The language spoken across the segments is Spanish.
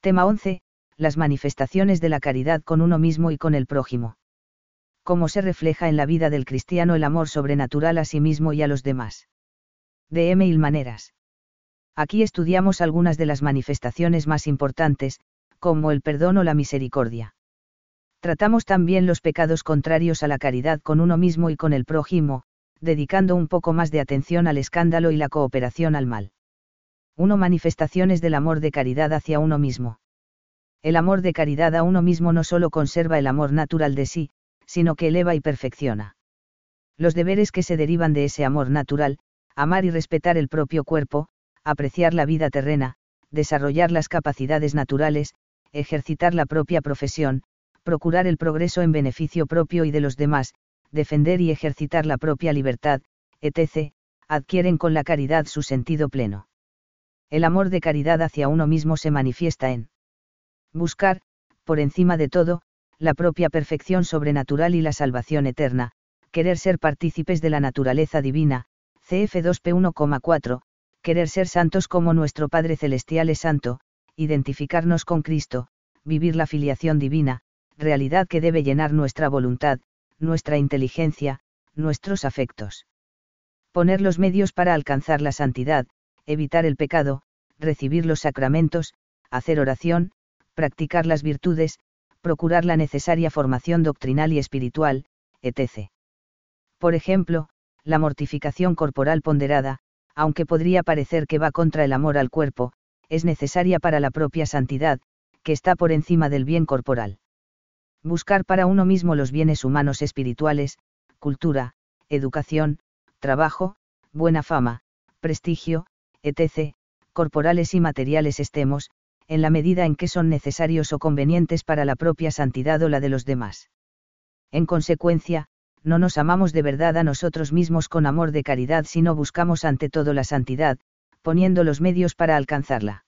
Tema 11. Las manifestaciones de la caridad con uno mismo y con el prójimo. Cómo se refleja en la vida del cristiano el amor sobrenatural a sí mismo y a los demás. De mil maneras. Aquí estudiamos algunas de las manifestaciones más importantes, como el perdón o la misericordia. Tratamos también los pecados contrarios a la caridad con uno mismo y con el prójimo, dedicando un poco más de atención al escándalo y la cooperación al mal. 1. Manifestaciones del amor de caridad hacia uno mismo. El amor de caridad a uno mismo no solo conserva el amor natural de sí, sino que eleva y perfecciona. Los deberes que se derivan de ese amor natural, amar y respetar el propio cuerpo, apreciar la vida terrena, desarrollar las capacidades naturales, ejercitar la propia profesión, procurar el progreso en beneficio propio y de los demás, defender y ejercitar la propia libertad, etc., adquieren con la caridad su sentido pleno. El amor de caridad hacia uno mismo se manifiesta en buscar, por encima de todo, la propia perfección sobrenatural y la salvación eterna, querer ser partícipes de la naturaleza divina, CF 2P 1,4, querer ser santos como nuestro Padre Celestial es santo, identificarnos con Cristo, vivir la filiación divina, realidad que debe llenar nuestra voluntad, nuestra inteligencia, nuestros afectos. Poner los medios para alcanzar la santidad, evitar el pecado, recibir los sacramentos, hacer oración, practicar las virtudes, procurar la necesaria formación doctrinal y espiritual, etc. Por ejemplo, la mortificación corporal ponderada, aunque podría parecer que va contra el amor al cuerpo, es necesaria para la propia santidad, que está por encima del bien corporal. Buscar para uno mismo los bienes humanos espirituales, cultura, educación, trabajo, buena fama, prestigio, etc., corporales y materiales estemos, en la medida en que son necesarios o convenientes para la propia santidad o la de los demás. En consecuencia, no nos amamos de verdad a nosotros mismos con amor de caridad si no buscamos ante todo la santidad, poniendo los medios para alcanzarla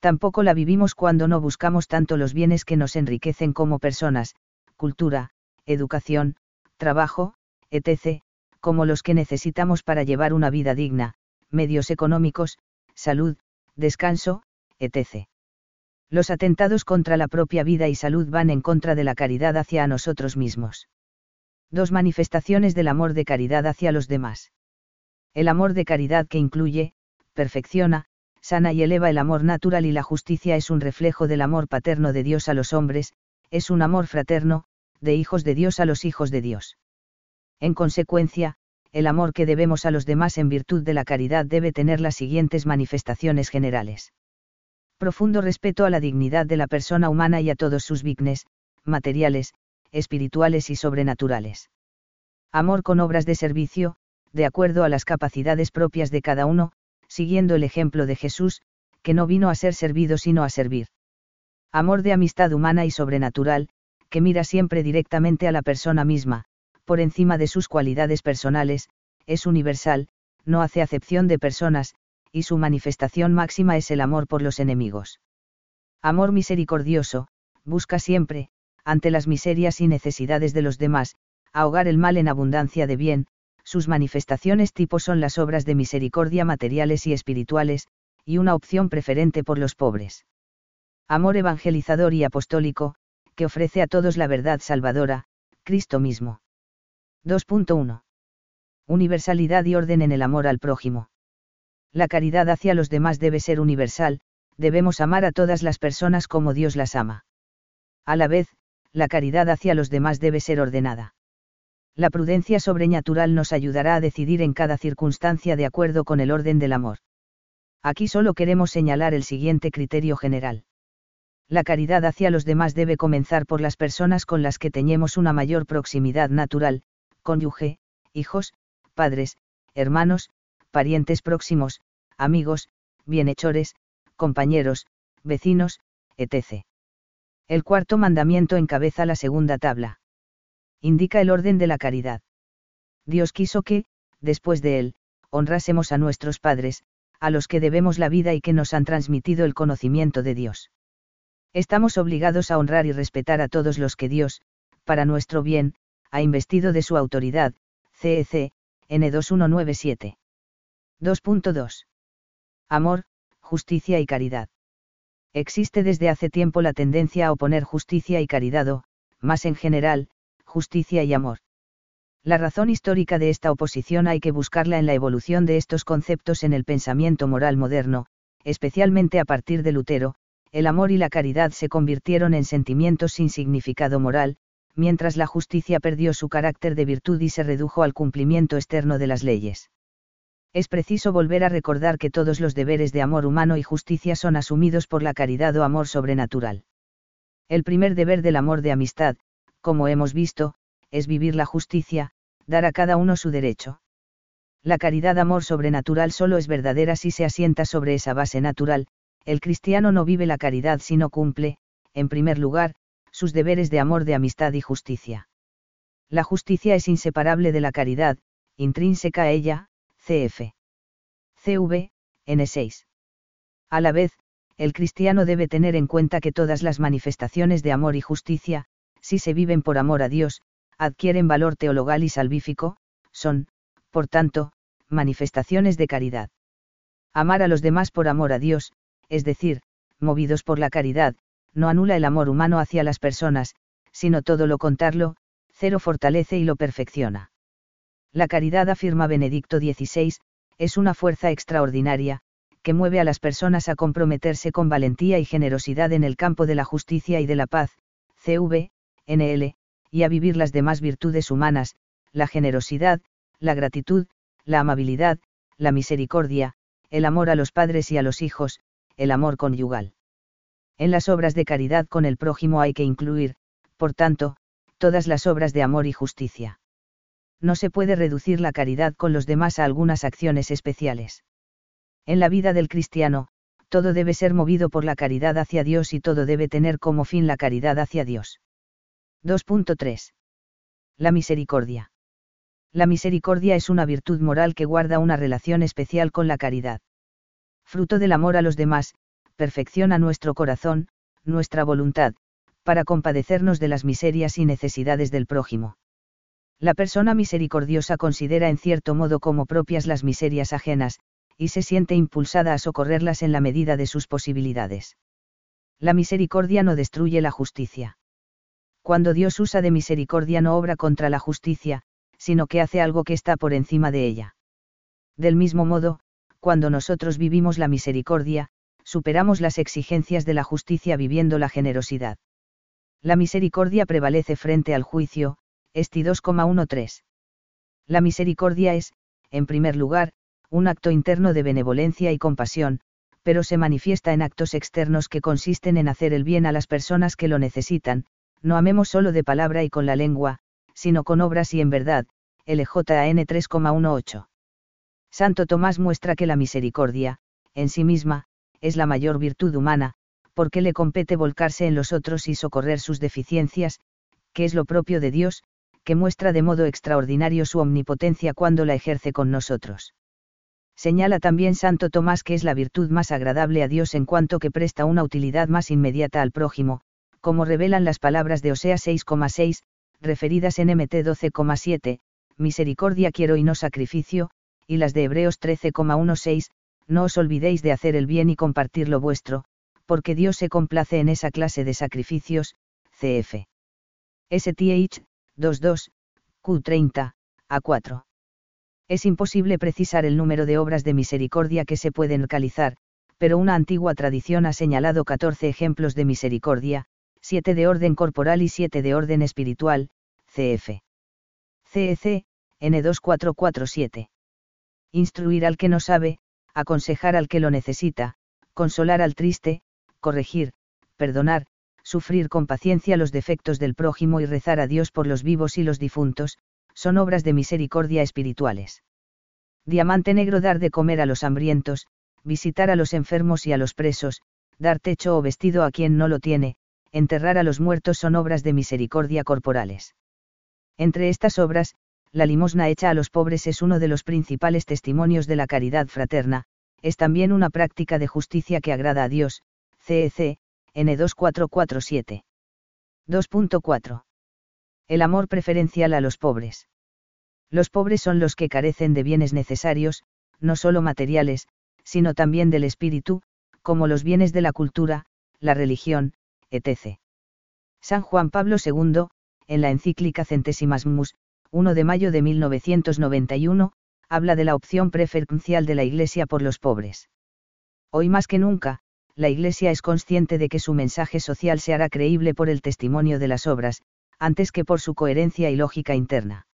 tampoco la vivimos cuando no buscamos tanto los bienes que nos enriquecen como personas, cultura, educación, trabajo, etc., como los que necesitamos para llevar una vida digna, medios económicos, salud, descanso, etc. Los atentados contra la propia vida y salud van en contra de la caridad hacia nosotros mismos. Dos manifestaciones del amor de caridad hacia los demás. El amor de caridad que incluye, perfecciona, sana y eleva el amor natural y la justicia es un reflejo del amor paterno de Dios a los hombres, es un amor fraterno, de hijos de Dios a los hijos de Dios. En consecuencia, el amor que debemos a los demás en virtud de la caridad debe tener las siguientes manifestaciones generales. Profundo respeto a la dignidad de la persona humana y a todos sus bienes, materiales, espirituales y sobrenaturales. Amor con obras de servicio, de acuerdo a las capacidades propias de cada uno, siguiendo el ejemplo de Jesús, que no vino a ser servido sino a servir. Amor de amistad humana y sobrenatural, que mira siempre directamente a la persona misma, por encima de sus cualidades personales, es universal, no hace acepción de personas, y su manifestación máxima es el amor por los enemigos. Amor misericordioso, busca siempre, ante las miserias y necesidades de los demás, ahogar el mal en abundancia de bien, sus manifestaciones tipo son las obras de misericordia materiales y espirituales, y una opción preferente por los pobres. Amor evangelizador y apostólico, que ofrece a todos la verdad salvadora, Cristo mismo. 2.1. Universalidad y orden en el amor al prójimo. La caridad hacia los demás debe ser universal, debemos amar a todas las personas como Dios las ama. A la vez, la caridad hacia los demás debe ser ordenada la prudencia sobrenatural nos ayudará a decidir en cada circunstancia de acuerdo con el orden del amor. Aquí solo queremos señalar el siguiente criterio general. La caridad hacia los demás debe comenzar por las personas con las que teñemos una mayor proximidad natural, cónyuge, hijos, padres, hermanos, parientes próximos, amigos, bienhechores, compañeros, vecinos, etc. El cuarto mandamiento encabeza la segunda tabla indica el orden de la caridad. Dios quiso que, después de él, honrásemos a nuestros padres, a los que debemos la vida y que nos han transmitido el conocimiento de Dios. Estamos obligados a honrar y respetar a todos los que Dios, para nuestro bien, ha investido de su autoridad, CEC, N2197. 2.2. Amor, justicia y caridad. Existe desde hace tiempo la tendencia a oponer justicia y caridad o, más en general, justicia y amor. La razón histórica de esta oposición hay que buscarla en la evolución de estos conceptos en el pensamiento moral moderno, especialmente a partir de Lutero, el amor y la caridad se convirtieron en sentimientos sin significado moral, mientras la justicia perdió su carácter de virtud y se redujo al cumplimiento externo de las leyes. Es preciso volver a recordar que todos los deberes de amor humano y justicia son asumidos por la caridad o amor sobrenatural. El primer deber del amor de amistad, como hemos visto, es vivir la justicia, dar a cada uno su derecho. La caridad amor sobrenatural solo es verdadera si se asienta sobre esa base natural, el cristiano no vive la caridad si no cumple, en primer lugar, sus deberes de amor de amistad y justicia. La justicia es inseparable de la caridad, intrínseca a ella, cf. CV, N6. A la vez, el cristiano debe tener en cuenta que todas las manifestaciones de amor y justicia, si se viven por amor a Dios, adquieren valor teologal y salvífico, son, por tanto, manifestaciones de caridad. Amar a los demás por amor a Dios, es decir, movidos por la caridad, no anula el amor humano hacia las personas, sino todo lo contrario, cero fortalece y lo perfecciona. La caridad, afirma Benedicto XVI, es una fuerza extraordinaria, que mueve a las personas a comprometerse con valentía y generosidad en el campo de la justicia y de la paz, CV, NL, y a vivir las demás virtudes humanas, la generosidad, la gratitud, la amabilidad, la misericordia, el amor a los padres y a los hijos, el amor conyugal. En las obras de caridad con el prójimo hay que incluir, por tanto, todas las obras de amor y justicia. No se puede reducir la caridad con los demás a algunas acciones especiales. En la vida del cristiano, todo debe ser movido por la caridad hacia Dios y todo debe tener como fin la caridad hacia Dios. 2.3. La misericordia. La misericordia es una virtud moral que guarda una relación especial con la caridad fruto del amor a los demás, perfecciona nuestro corazón, nuestra voluntad, para compadecernos de las miserias y necesidades del prójimo. La persona misericordiosa considera en cierto modo como propias las miserias ajenas, y se siente impulsada a socorrerlas en la medida de sus posibilidades. La misericordia no destruye la justicia. Cuando Dios usa de misericordia no obra contra la justicia, sino que hace algo que está por encima de ella. Del mismo modo, cuando nosotros vivimos la misericordia, superamos las exigencias de la justicia viviendo la generosidad. La misericordia prevalece frente al juicio, Esti 2,13. La misericordia es, en primer lugar, un acto interno de benevolencia y compasión, pero se manifiesta en actos externos que consisten en hacer el bien a las personas que lo necesitan, no amemos solo de palabra y con la lengua, sino con obras y en verdad, LJN 3,18. Santo Tomás muestra que la misericordia, en sí misma, es la mayor virtud humana, porque le compete volcarse en los otros y socorrer sus deficiencias, que es lo propio de Dios, que muestra de modo extraordinario su omnipotencia cuando la ejerce con nosotros. Señala también Santo Tomás que es la virtud más agradable a Dios en cuanto que presta una utilidad más inmediata al prójimo, como revelan las palabras de Osea 6,6, referidas en MT 12,7, misericordia quiero y no sacrificio, y las de Hebreos 13,16, no os olvidéis de hacer el bien y compartir lo vuestro, porque Dios se complace en esa clase de sacrificios, cf. STH, 22, Q30, A4. Es imposible precisar el número de obras de misericordia que se pueden realizar, pero una antigua tradición ha señalado 14 ejemplos de misericordia, 7 de orden corporal y 7 de orden espiritual, cf. CEC, N2447 instruir al que no sabe, aconsejar al que lo necesita, consolar al triste, corregir, perdonar, sufrir con paciencia los defectos del prójimo y rezar a Dios por los vivos y los difuntos, son obras de misericordia espirituales. Diamante negro dar de comer a los hambrientos, visitar a los enfermos y a los presos, dar techo o vestido a quien no lo tiene, enterrar a los muertos son obras de misericordia corporales. Entre estas obras, la limosna hecha a los pobres es uno de los principales testimonios de la caridad fraterna, es también una práctica de justicia que agrada a Dios, CEC, N2447. 2.4. El amor preferencial a los pobres. Los pobres son los que carecen de bienes necesarios, no solo materiales, sino también del espíritu, como los bienes de la cultura, la religión, etc. San Juan Pablo II, en la encíclica Centésimas Mus, 1 de mayo de 1991, habla de la opción preferencial de la Iglesia por los pobres. Hoy más que nunca, la Iglesia es consciente de que su mensaje social se hará creíble por el testimonio de las obras, antes que por su coherencia y lógica interna.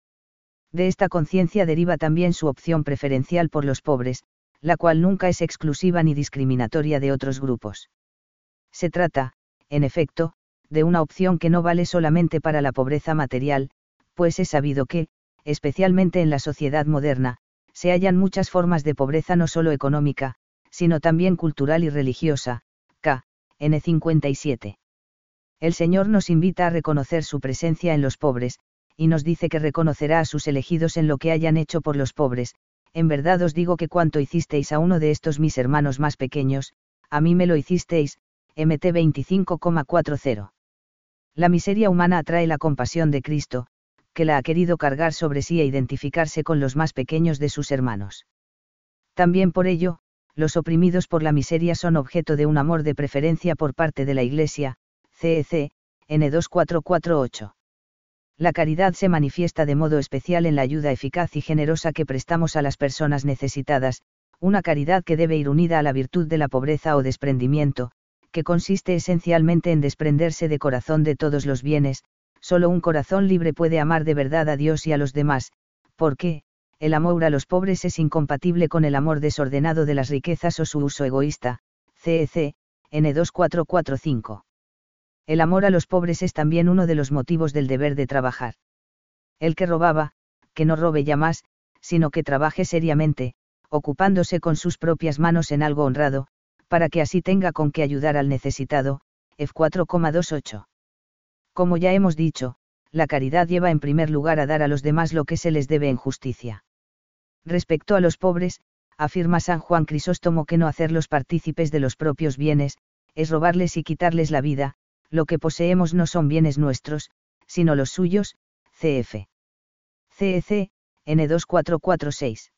De esta conciencia deriva también su opción preferencial por los pobres, la cual nunca es exclusiva ni discriminatoria de otros grupos. Se trata, en efecto, de una opción que no vale solamente para la pobreza material, pues es sabido que, especialmente en la sociedad moderna, se hallan muchas formas de pobreza no solo económica, sino también cultural y religiosa. K. N. 57. El Señor nos invita a reconocer su presencia en los pobres, y nos dice que reconocerá a sus elegidos en lo que hayan hecho por los pobres, en verdad os digo que cuanto hicisteis a uno de estos mis hermanos más pequeños, a mí me lo hicisteis, MT 25,40. La miseria humana atrae la compasión de Cristo, que la ha querido cargar sobre sí e identificarse con los más pequeños de sus hermanos. También por ello, los oprimidos por la miseria son objeto de un amor de preferencia por parte de la Iglesia, CEC, N2448. La caridad se manifiesta de modo especial en la ayuda eficaz y generosa que prestamos a las personas necesitadas, una caridad que debe ir unida a la virtud de la pobreza o desprendimiento, que consiste esencialmente en desprenderse de corazón de todos los bienes, solo un corazón libre puede amar de verdad a Dios y a los demás, porque, el amor a los pobres es incompatible con el amor desordenado de las riquezas o su uso egoísta, CEC, N2445. El amor a los pobres es también uno de los motivos del deber de trabajar. El que robaba, que no robe ya más, sino que trabaje seriamente, ocupándose con sus propias manos en algo honrado, para que así tenga con qué ayudar al necesitado, F4,28. Como ya hemos dicho, la caridad lleva en primer lugar a dar a los demás lo que se les debe en justicia. Respecto a los pobres, afirma San Juan Crisóstomo que no hacerlos partícipes de los propios bienes, es robarles y quitarles la vida, lo que poseemos no son bienes nuestros, sino los suyos, cf. CEC, N2446.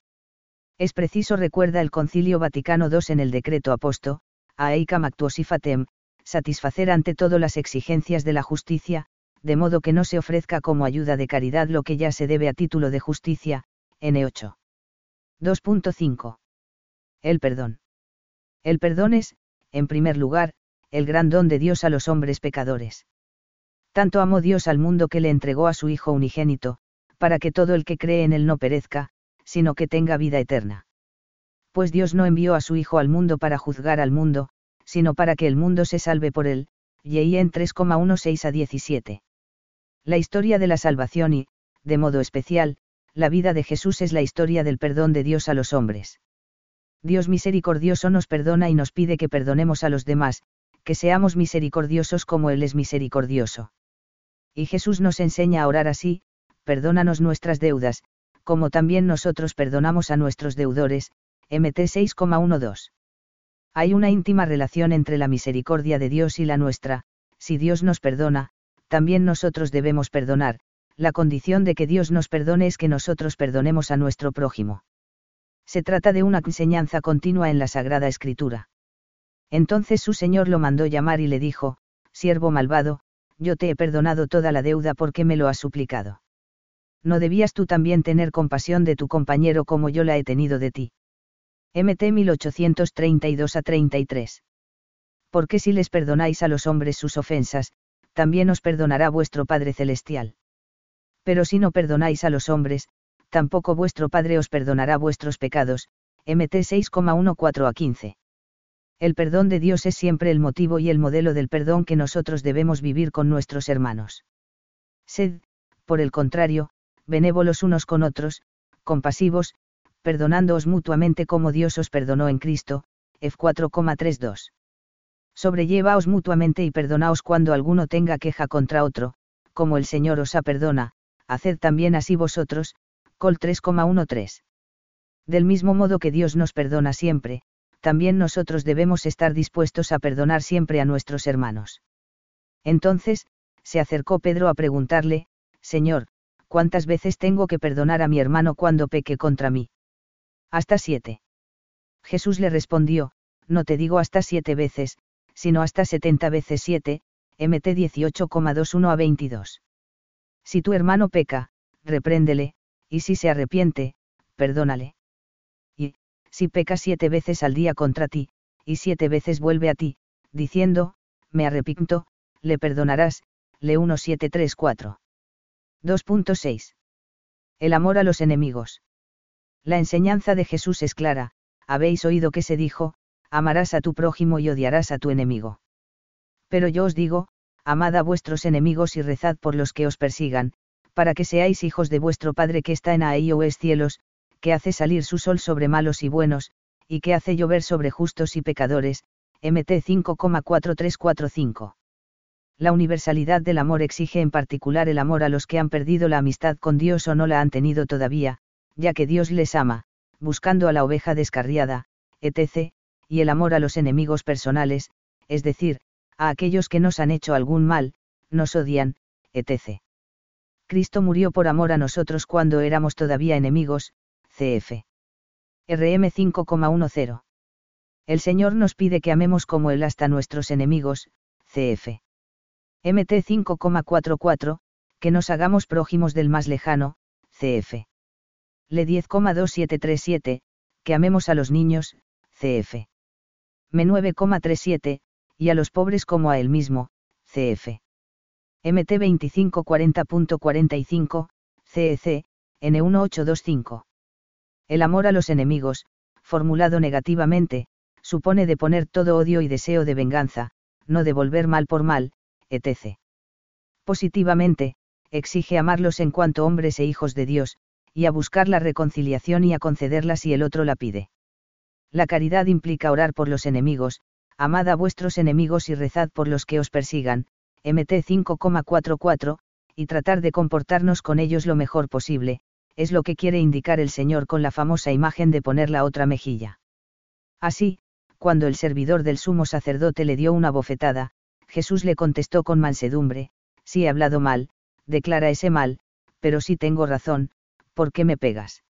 Es preciso recuerda el Concilio Vaticano II en el decreto aposto, Aeicam actuosifatem, satisfacer ante todo las exigencias de la justicia, de modo que no se ofrezca como ayuda de caridad lo que ya se debe a título de justicia, N8. 2.5. El perdón. El perdón es, en primer lugar, el gran don de Dios a los hombres pecadores. Tanto amó Dios al mundo que le entregó a su Hijo unigénito, para que todo el que cree en él no perezca, sino que tenga vida eterna. Pues Dios no envió a su Hijo al mundo para juzgar al mundo, sino para que el mundo se salve por él, y en 3,16 a 17. La historia de la salvación y, de modo especial, la vida de Jesús es la historia del perdón de Dios a los hombres. Dios misericordioso nos perdona y nos pide que perdonemos a los demás, que seamos misericordiosos como Él es misericordioso. Y Jesús nos enseña a orar así, perdónanos nuestras deudas, como también nosotros perdonamos a nuestros deudores, MT 6,12. Hay una íntima relación entre la misericordia de Dios y la nuestra, si Dios nos perdona, también nosotros debemos perdonar, la condición de que Dios nos perdone es que nosotros perdonemos a nuestro prójimo. Se trata de una enseñanza continua en la Sagrada Escritura. Entonces su Señor lo mandó llamar y le dijo, Siervo malvado, yo te he perdonado toda la deuda porque me lo has suplicado no debías tú también tener compasión de tu compañero como yo la he tenido de ti. MT 1832 a 33. Porque si les perdonáis a los hombres sus ofensas, también os perdonará vuestro Padre Celestial. Pero si no perdonáis a los hombres, tampoco vuestro Padre os perdonará vuestros pecados. MT 6,14 a 15. El perdón de Dios es siempre el motivo y el modelo del perdón que nosotros debemos vivir con nuestros hermanos. Sed, por el contrario, benévolos unos con otros, compasivos, perdonándoos mutuamente como Dios os perdonó en Cristo, F4,32. Sobrellevaos mutuamente y perdonaos cuando alguno tenga queja contra otro, como el Señor os ha perdona, haced también así vosotros, Col 3,13. Del mismo modo que Dios nos perdona siempre, también nosotros debemos estar dispuestos a perdonar siempre a nuestros hermanos. Entonces, se acercó Pedro a preguntarle, Señor, ¿cuántas veces tengo que perdonar a mi hermano cuando peque contra mí? Hasta siete. Jesús le respondió, no te digo hasta siete veces, sino hasta 70 veces 7, MT 18,21 a 22. Si tu hermano peca, repréndele, y si se arrepiente, perdónale. Y, si peca siete veces al día contra ti, y siete veces vuelve a ti, diciendo, me arrepiento, le perdonarás, le 1734. 2.6. El amor a los enemigos. La enseñanza de Jesús es clara, habéis oído que se dijo, amarás a tu prójimo y odiarás a tu enemigo. Pero yo os digo, amad a vuestros enemigos y rezad por los que os persigan, para que seáis hijos de vuestro Padre que está en es cielos, que hace salir su sol sobre malos y buenos, y que hace llover sobre justos y pecadores, MT 5,4345. La universalidad del amor exige en particular el amor a los que han perdido la amistad con Dios o no la han tenido todavía, ya que Dios les ama, buscando a la oveja descarriada, etc., y el amor a los enemigos personales, es decir, a aquellos que nos han hecho algún mal, nos odian, etc. Cristo murió por amor a nosotros cuando éramos todavía enemigos, cf. RM 5,10. El Señor nos pide que amemos como Él hasta nuestros enemigos, cf. MT 5,44, que nos hagamos prójimos del más lejano, cf. Le 10,2737, que amemos a los niños, cf. M 9,37, y a los pobres como a él mismo, cf. MT 2540.45, CEC, N1825. El amor a los enemigos, formulado negativamente, supone de poner todo odio y deseo de venganza, no devolver mal por mal, etc. Positivamente, exige amarlos en cuanto hombres e hijos de Dios, y a buscar la reconciliación y a concederla si el otro la pide. La caridad implica orar por los enemigos, amad a vuestros enemigos y rezad por los que os persigan, MT 5,44, y tratar de comportarnos con ellos lo mejor posible, es lo que quiere indicar el Señor con la famosa imagen de poner la otra mejilla. Así, cuando el servidor del sumo sacerdote le dio una bofetada, Jesús le contestó con mansedumbre, si he hablado mal, declara ese mal, pero si tengo razón, ¿por qué me pegas?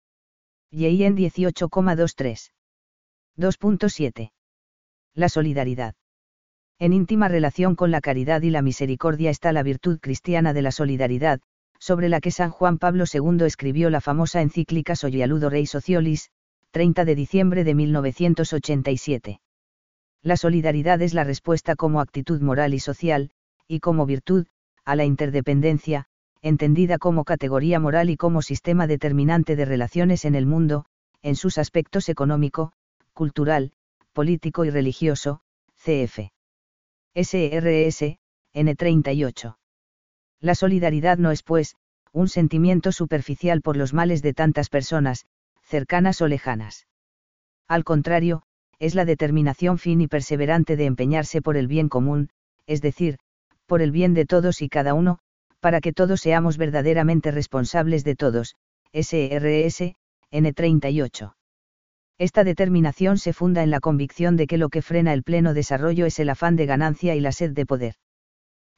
En 18,23. 2.7. La solidaridad. En íntima relación con la caridad y la misericordia está la virtud cristiana de la solidaridad, sobre la que San Juan Pablo II escribió la famosa encíclica Soglialudo Rei Sociolis, 30 de diciembre de 1987. La solidaridad es la respuesta como actitud moral y social, y como virtud, a la interdependencia, entendida como categoría moral y como sistema determinante de relaciones en el mundo, en sus aspectos económico, cultural, político y religioso, cf. SRS, N38. La solidaridad no es, pues, un sentimiento superficial por los males de tantas personas, cercanas o lejanas. Al contrario, es la determinación fin y perseverante de empeñarse por el bien común, es decir, por el bien de todos y cada uno, para que todos seamos verdaderamente responsables de todos, SRS, N38. Esta determinación se funda en la convicción de que lo que frena el pleno desarrollo es el afán de ganancia y la sed de poder.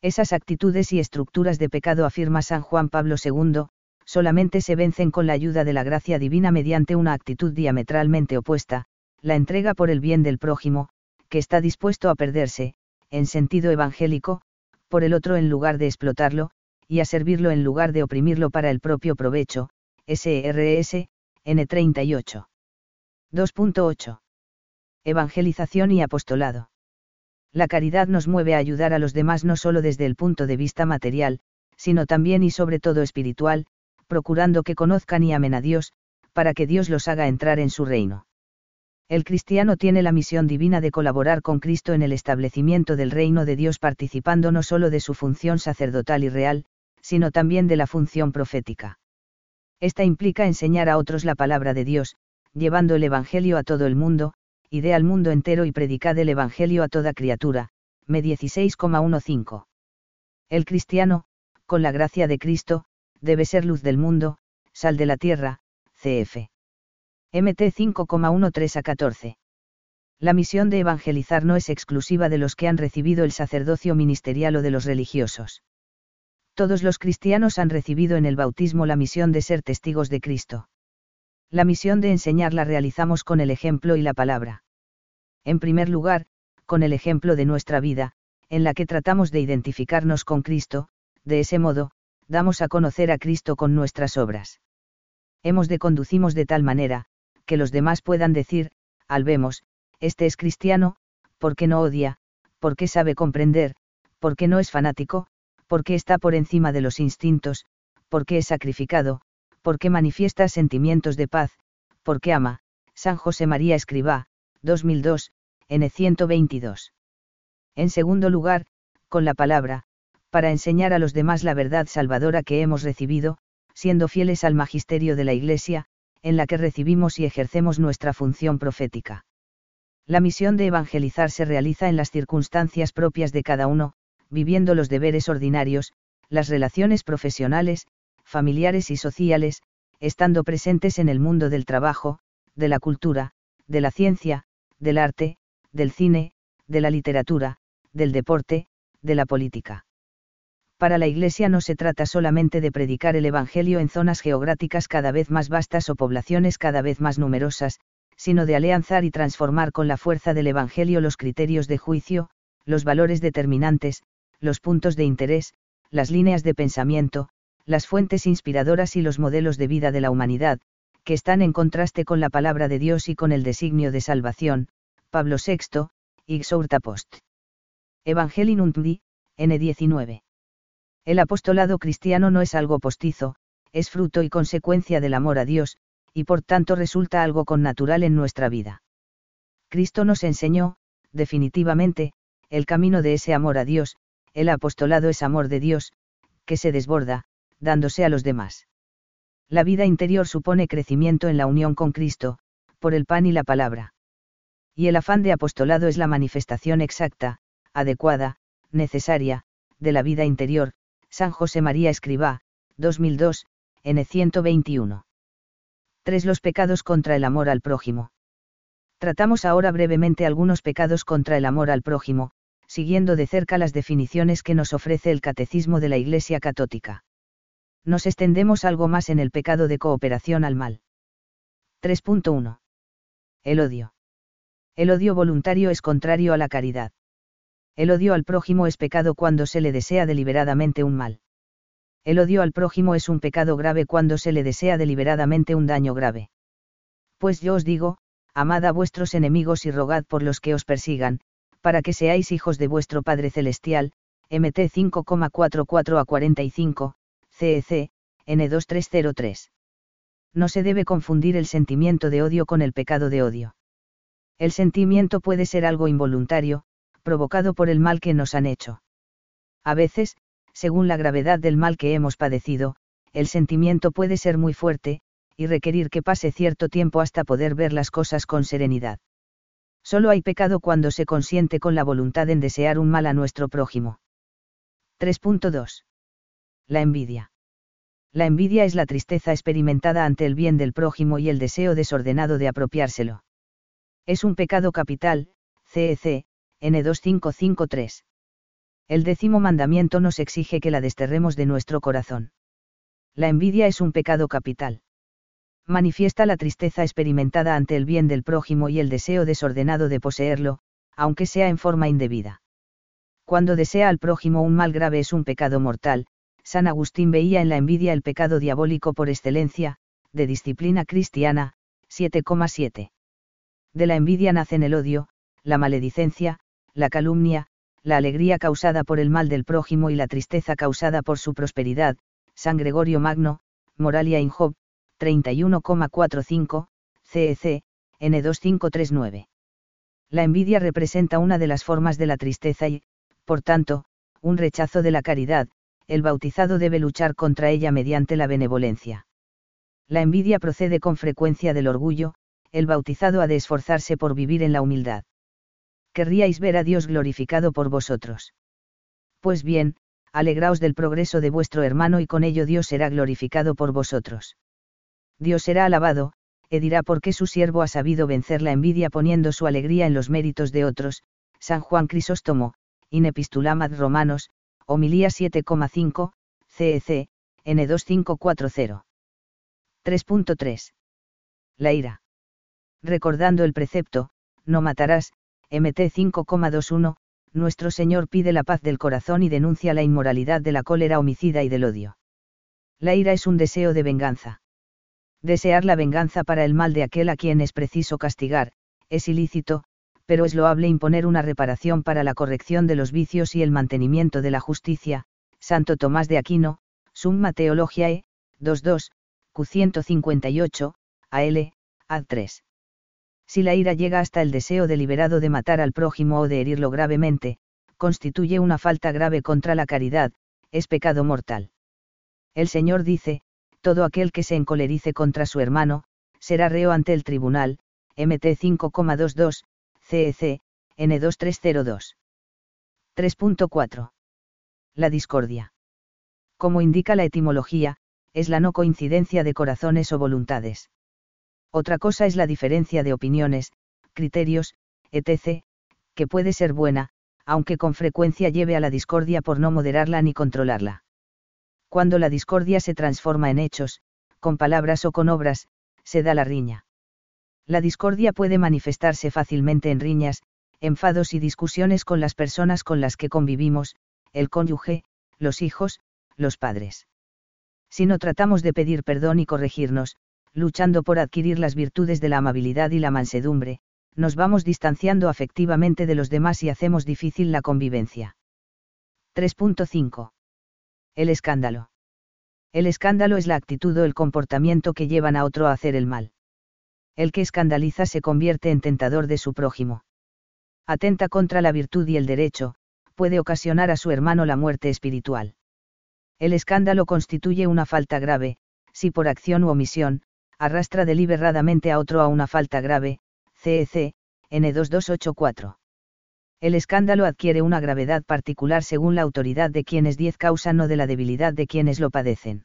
Esas actitudes y estructuras de pecado, afirma San Juan Pablo II, solamente se vencen con la ayuda de la gracia divina mediante una actitud diametralmente opuesta, la entrega por el bien del prójimo, que está dispuesto a perderse, en sentido evangélico, por el otro en lugar de explotarlo, y a servirlo en lugar de oprimirlo para el propio provecho, SRS, N38. 2.8. Evangelización y apostolado. La caridad nos mueve a ayudar a los demás no solo desde el punto de vista material, sino también y sobre todo espiritual, procurando que conozcan y amen a Dios, para que Dios los haga entrar en su reino. El cristiano tiene la misión divina de colaborar con Cristo en el establecimiento del reino de Dios participando no solo de su función sacerdotal y real, sino también de la función profética. Esta implica enseñar a otros la palabra de Dios, llevando el Evangelio a todo el mundo, ide al mundo entero y predicad el Evangelio a toda criatura. Me 16,15. El cristiano, con la gracia de Cristo, debe ser luz del mundo, sal de la tierra, cf. MT 5,13 a 14. La misión de evangelizar no es exclusiva de los que han recibido el sacerdocio ministerial o de los religiosos. Todos los cristianos han recibido en el bautismo la misión de ser testigos de Cristo. La misión de enseñar la realizamos con el ejemplo y la palabra. En primer lugar, con el ejemplo de nuestra vida, en la que tratamos de identificarnos con Cristo, de ese modo, damos a conocer a Cristo con nuestras obras. Hemos de conducimos de tal manera, que los demás puedan decir, al vemos, este es cristiano, porque no odia, porque sabe comprender, porque no es fanático, porque está por encima de los instintos, porque es sacrificado, porque manifiesta sentimientos de paz, porque ama. San José María Escribá, 2002, N 122. En segundo lugar, con la palabra, para enseñar a los demás la verdad salvadora que hemos recibido, siendo fieles al magisterio de la Iglesia, en la que recibimos y ejercemos nuestra función profética. La misión de evangelizar se realiza en las circunstancias propias de cada uno, viviendo los deberes ordinarios, las relaciones profesionales, familiares y sociales, estando presentes en el mundo del trabajo, de la cultura, de la ciencia, del arte, del cine, de la literatura, del deporte, de la política. Para la Iglesia no se trata solamente de predicar el Evangelio en zonas geográficas cada vez más vastas o poblaciones cada vez más numerosas, sino de alianzar y transformar con la fuerza del Evangelio los criterios de juicio, los valores determinantes, los puntos de interés, las líneas de pensamiento, las fuentes inspiradoras y los modelos de vida de la humanidad, que están en contraste con la palabra de Dios y con el designio de salvación, Pablo VI, Ixourta Post. Evangelinum N19. El apostolado cristiano no es algo postizo, es fruto y consecuencia del amor a Dios, y por tanto resulta algo connatural en nuestra vida. Cristo nos enseñó, definitivamente, el camino de ese amor a Dios, el apostolado es amor de Dios, que se desborda, dándose a los demás. La vida interior supone crecimiento en la unión con Cristo, por el pan y la palabra. Y el afán de apostolado es la manifestación exacta, adecuada, necesaria, de la vida interior, San José María Escribá, 2002, N 121. 3. Los pecados contra el amor al prójimo. Tratamos ahora brevemente algunos pecados contra el amor al prójimo, siguiendo de cerca las definiciones que nos ofrece el Catecismo de la Iglesia Católica. Nos extendemos algo más en el pecado de cooperación al mal. 3.1. El odio. El odio voluntario es contrario a la caridad. El odio al prójimo es pecado cuando se le desea deliberadamente un mal. El odio al prójimo es un pecado grave cuando se le desea deliberadamente un daño grave. Pues yo os digo, amad a vuestros enemigos y rogad por los que os persigan, para que seáis hijos de vuestro Padre Celestial, MT 5,44 a 45, CEC, N2303. No se debe confundir el sentimiento de odio con el pecado de odio. El sentimiento puede ser algo involuntario, provocado por el mal que nos han hecho. A veces, según la gravedad del mal que hemos padecido, el sentimiento puede ser muy fuerte, y requerir que pase cierto tiempo hasta poder ver las cosas con serenidad. Solo hay pecado cuando se consiente con la voluntad en desear un mal a nuestro prójimo. 3.2. La envidia. La envidia es la tristeza experimentada ante el bien del prójimo y el deseo desordenado de apropiárselo. Es un pecado capital, CEC, N2553. El décimo mandamiento nos exige que la desterremos de nuestro corazón. La envidia es un pecado capital. Manifiesta la tristeza experimentada ante el bien del prójimo y el deseo desordenado de poseerlo, aunque sea en forma indebida. Cuando desea al prójimo un mal grave es un pecado mortal, San Agustín veía en la envidia el pecado diabólico por excelencia, de disciplina cristiana, 7,7. De la envidia nacen el odio, la maledicencia, la calumnia, la alegría causada por el mal del prójimo y la tristeza causada por su prosperidad, San Gregorio Magno, Moralia in Job, 31,45, CEC, N2539. La envidia representa una de las formas de la tristeza y, por tanto, un rechazo de la caridad, el bautizado debe luchar contra ella mediante la benevolencia. La envidia procede con frecuencia del orgullo, el bautizado ha de esforzarse por vivir en la humildad querríais ver a Dios glorificado por vosotros. Pues bien, alegraos del progreso de vuestro hermano y con ello Dios será glorificado por vosotros. Dios será alabado, e dirá por qué su siervo ha sabido vencer la envidia poniendo su alegría en los méritos de otros, San Juan Crisóstomo, In Epistulamat Romanos, homilía 7,5, CEC, N2540. 3.3. La ira. Recordando el precepto, no matarás, MT 5,21, nuestro Señor pide la paz del corazón y denuncia la inmoralidad de la cólera homicida y del odio. La ira es un deseo de venganza. Desear la venganza para el mal de aquel a quien es preciso castigar, es ilícito, pero es loable imponer una reparación para la corrección de los vicios y el mantenimiento de la justicia. Santo Tomás de Aquino, Summa Theologiae, 22, Q158, AL, Ad 3. Si la ira llega hasta el deseo deliberado de matar al prójimo o de herirlo gravemente, constituye una falta grave contra la caridad, es pecado mortal. El Señor dice, todo aquel que se encolerice contra su hermano, será reo ante el tribunal, MT 5,22, CEC, N2302. 3.4. La discordia. Como indica la etimología, es la no coincidencia de corazones o voluntades. Otra cosa es la diferencia de opiniones, criterios, etc., que puede ser buena, aunque con frecuencia lleve a la discordia por no moderarla ni controlarla. Cuando la discordia se transforma en hechos, con palabras o con obras, se da la riña. La discordia puede manifestarse fácilmente en riñas, enfados y discusiones con las personas con las que convivimos, el cónyuge, los hijos, los padres. Si no tratamos de pedir perdón y corregirnos, luchando por adquirir las virtudes de la amabilidad y la mansedumbre, nos vamos distanciando afectivamente de los demás y hacemos difícil la convivencia. 3.5. El escándalo. El escándalo es la actitud o el comportamiento que llevan a otro a hacer el mal. El que escandaliza se convierte en tentador de su prójimo. Atenta contra la virtud y el derecho, puede ocasionar a su hermano la muerte espiritual. El escándalo constituye una falta grave, si por acción u omisión, arrastra deliberadamente a otro a una falta grave, CEC, N2284 el escándalo adquiere una gravedad particular según la autoridad de quienes diez causan o de la debilidad de quienes lo padecen.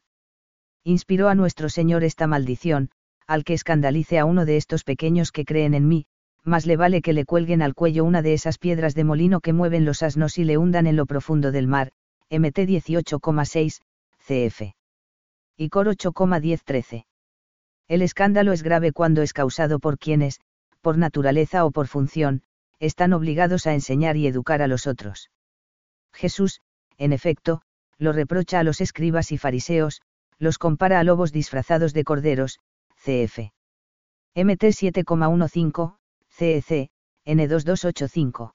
Inspiró a nuestro Señor esta maldición, al que escandalice a uno de estos pequeños que creen en mí, más le vale que le cuelguen al cuello una de esas piedras de molino que mueven los asnos y le hundan en lo profundo del mar, MT 18,6, CF. Y Cor 8,10-13. El escándalo es grave cuando es causado por quienes, por naturaleza o por función, están obligados a enseñar y educar a los otros. Jesús, en efecto, lo reprocha a los escribas y fariseos, los compara a lobos disfrazados de corderos, cf. MT 7,15, CEC, N2285.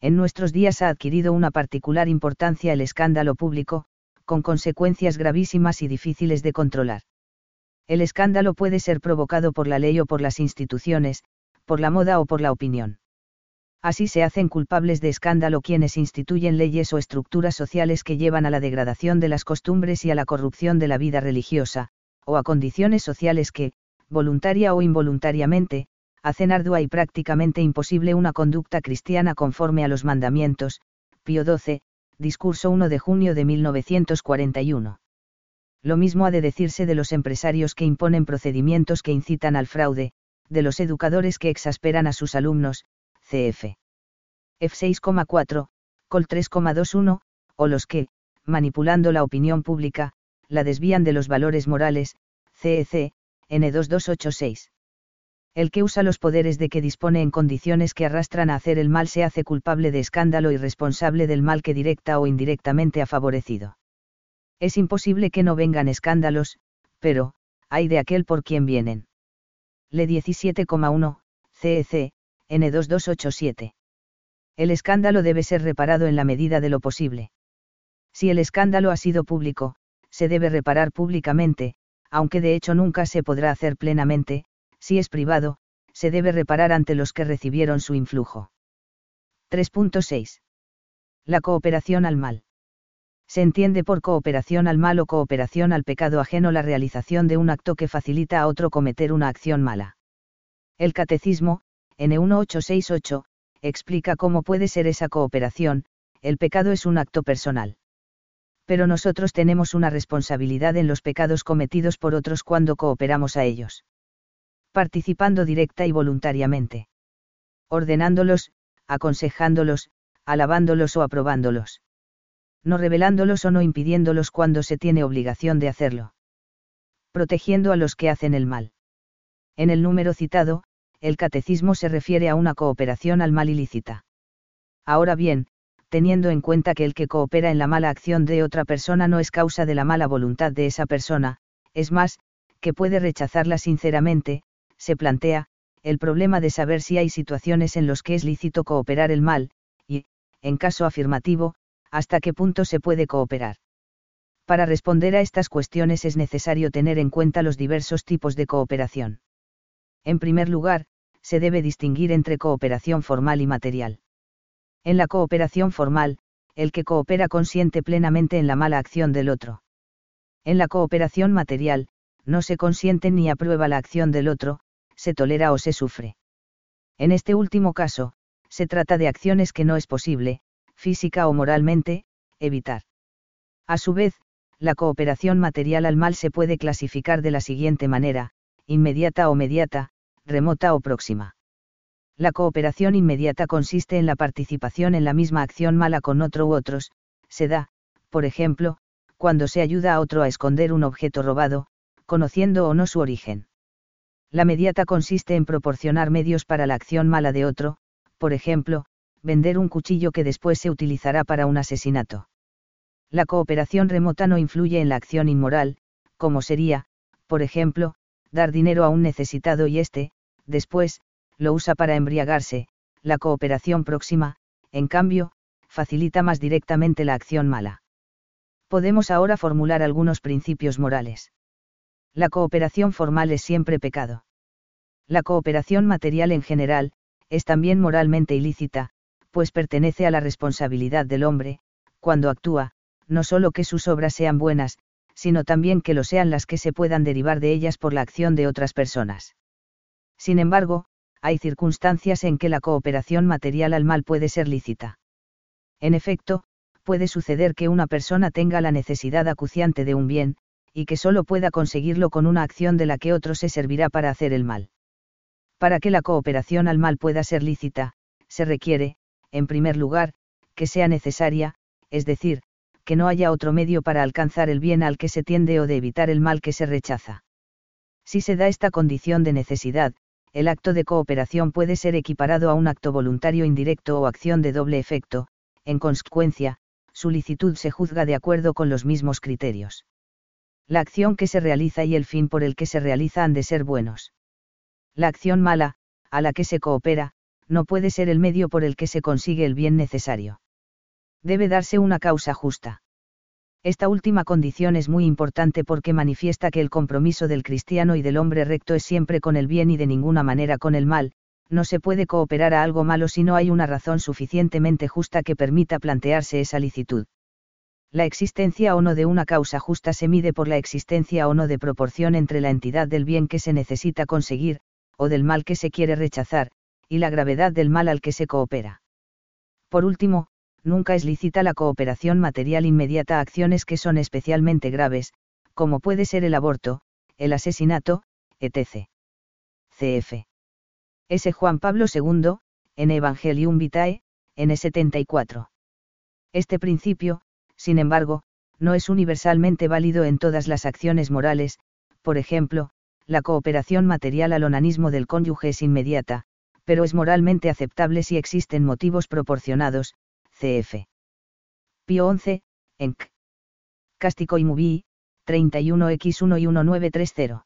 En nuestros días ha adquirido una particular importancia el escándalo público, con consecuencias gravísimas y difíciles de controlar. El escándalo puede ser provocado por la ley o por las instituciones, por la moda o por la opinión. Así se hacen culpables de escándalo quienes instituyen leyes o estructuras sociales que llevan a la degradación de las costumbres y a la corrupción de la vida religiosa, o a condiciones sociales que, voluntaria o involuntariamente, hacen ardua y prácticamente imposible una conducta cristiana conforme a los mandamientos. Pío XII, Discurso 1 de junio de 1941. Lo mismo ha de decirse de los empresarios que imponen procedimientos que incitan al fraude, de los educadores que exasperan a sus alumnos, CF. F6,4, Col 3,21, o los que, manipulando la opinión pública, la desvían de los valores morales, CEC, N2286. El que usa los poderes de que dispone en condiciones que arrastran a hacer el mal se hace culpable de escándalo y responsable del mal que directa o indirectamente ha favorecido. Es imposible que no vengan escándalos, pero, hay de aquel por quien vienen. Le 17,1, CEC, N2287. El escándalo debe ser reparado en la medida de lo posible. Si el escándalo ha sido público, se debe reparar públicamente, aunque de hecho nunca se podrá hacer plenamente, si es privado, se debe reparar ante los que recibieron su influjo. 3.6. La cooperación al mal. Se entiende por cooperación al mal o cooperación al pecado ajeno la realización de un acto que facilita a otro cometer una acción mala. El catecismo, N1868, explica cómo puede ser esa cooperación, el pecado es un acto personal. Pero nosotros tenemos una responsabilidad en los pecados cometidos por otros cuando cooperamos a ellos. Participando directa y voluntariamente. Ordenándolos, aconsejándolos, alabándolos o aprobándolos. No revelándolos o no impidiéndolos cuando se tiene obligación de hacerlo. Protegiendo a los que hacen el mal. En el número citado, el catecismo se refiere a una cooperación al mal ilícita. Ahora bien, teniendo en cuenta que el que coopera en la mala acción de otra persona no es causa de la mala voluntad de esa persona, es más, que puede rechazarla sinceramente, se plantea, el problema de saber si hay situaciones en los que es lícito cooperar el mal, y, en caso afirmativo, hasta qué punto se puede cooperar. Para responder a estas cuestiones es necesario tener en cuenta los diversos tipos de cooperación. En primer lugar, se debe distinguir entre cooperación formal y material. En la cooperación formal, el que coopera consiente plenamente en la mala acción del otro. En la cooperación material, no se consiente ni aprueba la acción del otro, se tolera o se sufre. En este último caso, se trata de acciones que no es posible, física o moralmente, evitar. A su vez, la cooperación material al mal se puede clasificar de la siguiente manera, inmediata o mediata, remota o próxima. La cooperación inmediata consiste en la participación en la misma acción mala con otro u otros, se da, por ejemplo, cuando se ayuda a otro a esconder un objeto robado, conociendo o no su origen. La mediata consiste en proporcionar medios para la acción mala de otro, por ejemplo, vender un cuchillo que después se utilizará para un asesinato. La cooperación remota no influye en la acción inmoral, como sería, por ejemplo, dar dinero a un necesitado y éste, después, lo usa para embriagarse, la cooperación próxima, en cambio, facilita más directamente la acción mala. Podemos ahora formular algunos principios morales. La cooperación formal es siempre pecado. La cooperación material en general, es también moralmente ilícita, pues pertenece a la responsabilidad del hombre, cuando actúa, no solo que sus obras sean buenas, sino también que lo sean las que se puedan derivar de ellas por la acción de otras personas. Sin embargo, hay circunstancias en que la cooperación material al mal puede ser lícita. En efecto, puede suceder que una persona tenga la necesidad acuciante de un bien, y que solo pueda conseguirlo con una acción de la que otro se servirá para hacer el mal. Para que la cooperación al mal pueda ser lícita, se requiere, en primer lugar, que sea necesaria, es decir, que no haya otro medio para alcanzar el bien al que se tiende o de evitar el mal que se rechaza. Si se da esta condición de necesidad, el acto de cooperación puede ser equiparado a un acto voluntario indirecto o acción de doble efecto, en consecuencia, su licitud se juzga de acuerdo con los mismos criterios. La acción que se realiza y el fin por el que se realiza han de ser buenos. La acción mala, a la que se coopera, no puede ser el medio por el que se consigue el bien necesario. Debe darse una causa justa. Esta última condición es muy importante porque manifiesta que el compromiso del cristiano y del hombre recto es siempre con el bien y de ninguna manera con el mal, no se puede cooperar a algo malo si no hay una razón suficientemente justa que permita plantearse esa licitud. La existencia o no de una causa justa se mide por la existencia o no de proporción entre la entidad del bien que se necesita conseguir, o del mal que se quiere rechazar, y la gravedad del mal al que se coopera. Por último, nunca es lícita la cooperación material inmediata a acciones que son especialmente graves, como puede ser el aborto, el asesinato, etc. CF. S. Juan Pablo II, en Evangelium Vitae, N. 74. Este principio, sin embargo, no es universalmente válido en todas las acciones morales, por ejemplo, la cooperación material al onanismo del cónyuge es inmediata, pero es moralmente aceptable si existen motivos proporcionados, cf. Pío 11, Enc. Cástico y Mubi, 31x1 y 1930.